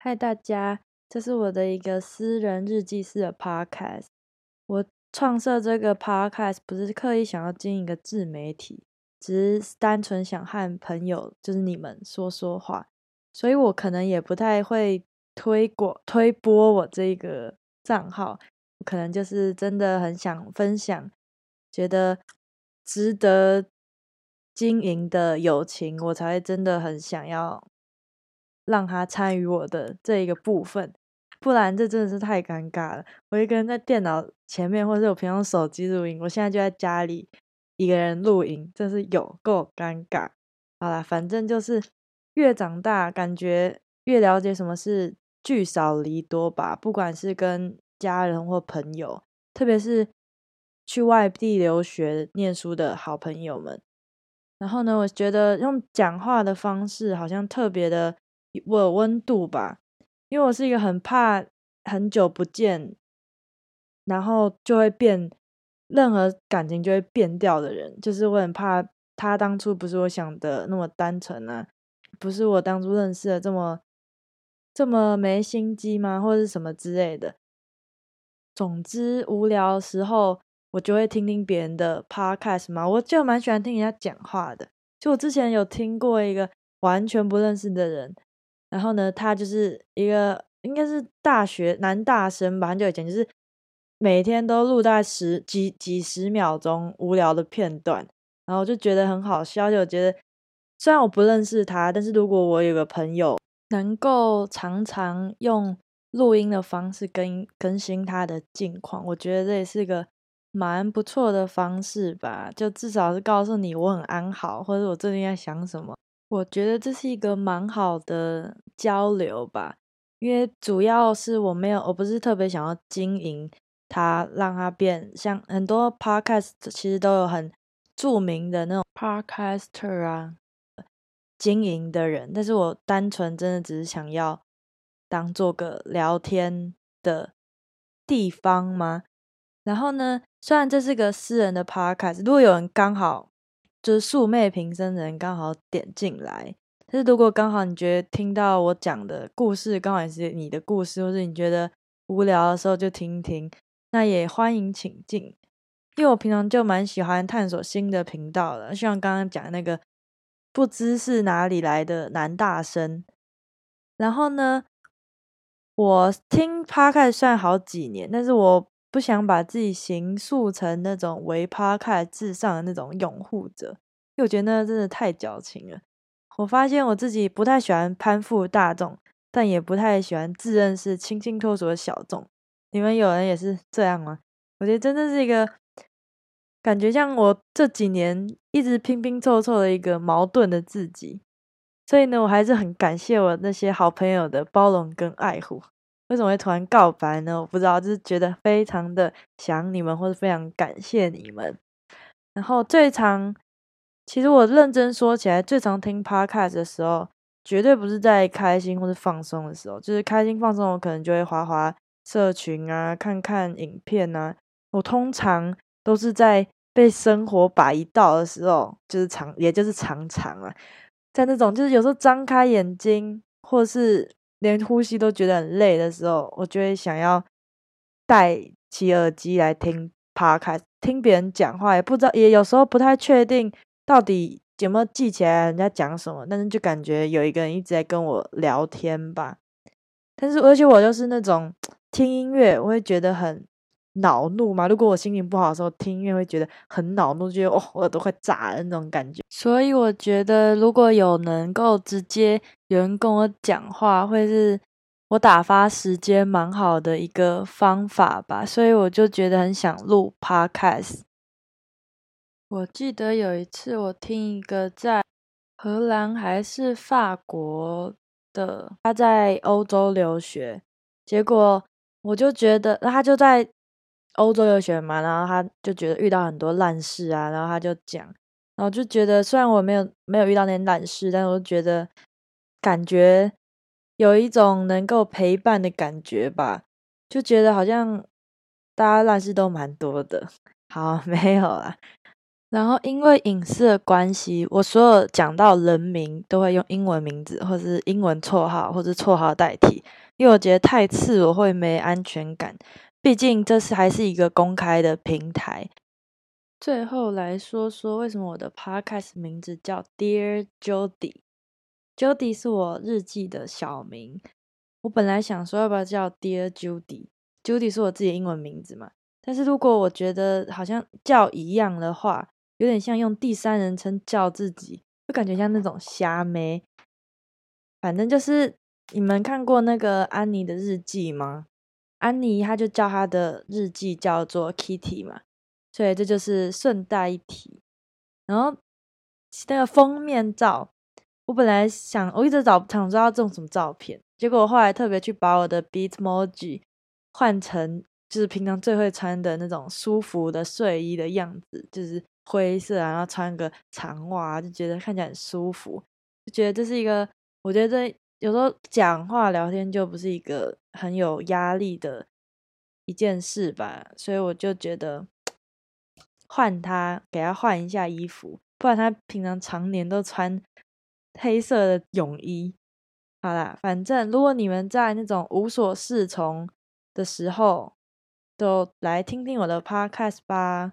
嗨，大家，这是我的一个私人日记式的 podcast。我创设这个 podcast 不是刻意想要经营一个自媒体，只是单纯想和朋友，就是你们说说话。所以我可能也不太会推广、推播我这个账号，可能就是真的很想分享，觉得值得经营的友情，我才真的很想要。让他参与我的这一个部分，不然这真的是太尴尬了。我一个人在电脑前面，或者是我平常手机录音，我现在就在家里一个人录音，真是有够尴尬。好啦，反正就是越长大，感觉越了解什么是聚少离多吧。不管是跟家人或朋友，特别是去外地留学念书的好朋友们。然后呢，我觉得用讲话的方式好像特别的。我有温度吧，因为我是一个很怕很久不见，然后就会变，任何感情就会变掉的人。就是我很怕他当初不是我想的那么单纯啊，不是我当初认识的这么这么没心机吗？或者是什么之类的。总之，无聊的时候我就会听听别人的 podcast 嘛，我就蛮喜欢听人家讲话的。就我之前有听过一个完全不认识的人。然后呢，他就是一个应该是大学男大生吧，很久以前就是每天都录大概十几几十秒钟无聊的片段，然后就觉得很好笑。就觉得虽然我不认识他，但是如果我有个朋友能够常常用录音的方式更更新他的近况，我觉得这也是个蛮不错的方式吧。就至少是告诉你我很安好，或者我最近在想什么。我觉得这是一个蛮好的交流吧，因为主要是我没有，我不是特别想要经营它，让它变像很多 podcast 其实都有很著名的那种 podcaster 啊，经营的人，但是我单纯真的只是想要当做个聊天的地方吗。然后呢，虽然这是个私人的 podcast，如果有人刚好。就是素昧平生的人刚好点进来，但是如果刚好你觉得听到我讲的故事刚好也是你的故事，或是你觉得无聊的时候就听听，那也欢迎请进。因为我平常就蛮喜欢探索新的频道的，像刚刚讲那个不知是哪里来的男大生。然后呢，我听 p o d 算好几年，但是我。不想把自己形塑成那种为 Podcast 至上的那种拥护者，因为我觉得那真的太矫情了。我发现我自己不太喜欢攀附大众，但也不太喜欢自认是清新脱俗的小众。你们有人也是这样吗？我觉得真的是一个感觉，像我这几年一直拼拼凑凑的一个矛盾的自己。所以呢，我还是很感谢我那些好朋友的包容跟爱护。为什么会突然告白呢？我不知道，就是觉得非常的想你们，或者非常感谢你们。然后最常，其实我认真说起来，最常听 podcast 的时候，绝对不是在开心或者放松的时候。就是开心放松，我可能就会滑滑社群啊，看看影片啊。我通常都是在被生活摆一道的时候，就是常，也就是常常啊，在那种就是有时候张开眼睛，或是。连呼吸都觉得很累的时候，我就会想要戴起耳机来听 Podcast，听别人讲话，也不知道，也有时候不太确定到底有没有记起来人家讲什么，但是就感觉有一个人一直在跟我聊天吧。但是而且我就是那种听音乐，我会觉得很。恼怒嘛？如果我心情不好的时候听音乐，会觉得很恼怒，觉得哦，我耳朵快炸了那种感觉。所以我觉得，如果有能够直接有人跟我讲话，会是我打发时间蛮好的一个方法吧。所以我就觉得很想录 Podcast。我记得有一次我听一个在荷兰还是法国的，他在欧洲留学，结果我就觉得他就在。欧洲留学嘛，然后他就觉得遇到很多烂事啊，然后他就讲，然后就觉得虽然我没有没有遇到那些烂事，但是我觉得感觉有一种能够陪伴的感觉吧，就觉得好像大家烂事都蛮多的。好，没有啦，然后因为隐私的关系，我所有讲到人名都会用英文名字，或是英文绰号，或是绰号代替，因为我觉得太次我会没安全感。毕竟这是还是一个公开的平台。最后来说说为什么我的 podcast 名字叫 Dear Jody，Jody 是我日记的小名。我本来想说要不要叫 Dear Judy，Judy 是我自己的英文名字嘛。但是如果我觉得好像叫一样的话，有点像用第三人称叫自己，就感觉像那种瞎妹。反正就是你们看过那个安妮的日记吗？安妮她就叫她的日记叫做 Kitty 嘛，所以这就是顺带一提。然后那个封面照，我本来想我一直找想知道这种什么照片，结果我后来特别去把我的 Bitmoji 换成。就是平常最会穿的那种舒服的睡衣的样子，就是灰色，然后穿个长袜，就觉得看起来很舒服，就觉得这是一个，我觉得这有时候讲话聊天就不是一个很有压力的一件事吧，所以我就觉得换他，给他换一下衣服，不然他平常常年都穿黑色的泳衣。好啦，反正如果你们在那种无所适从的时候，就来听听我的 podcast 吧。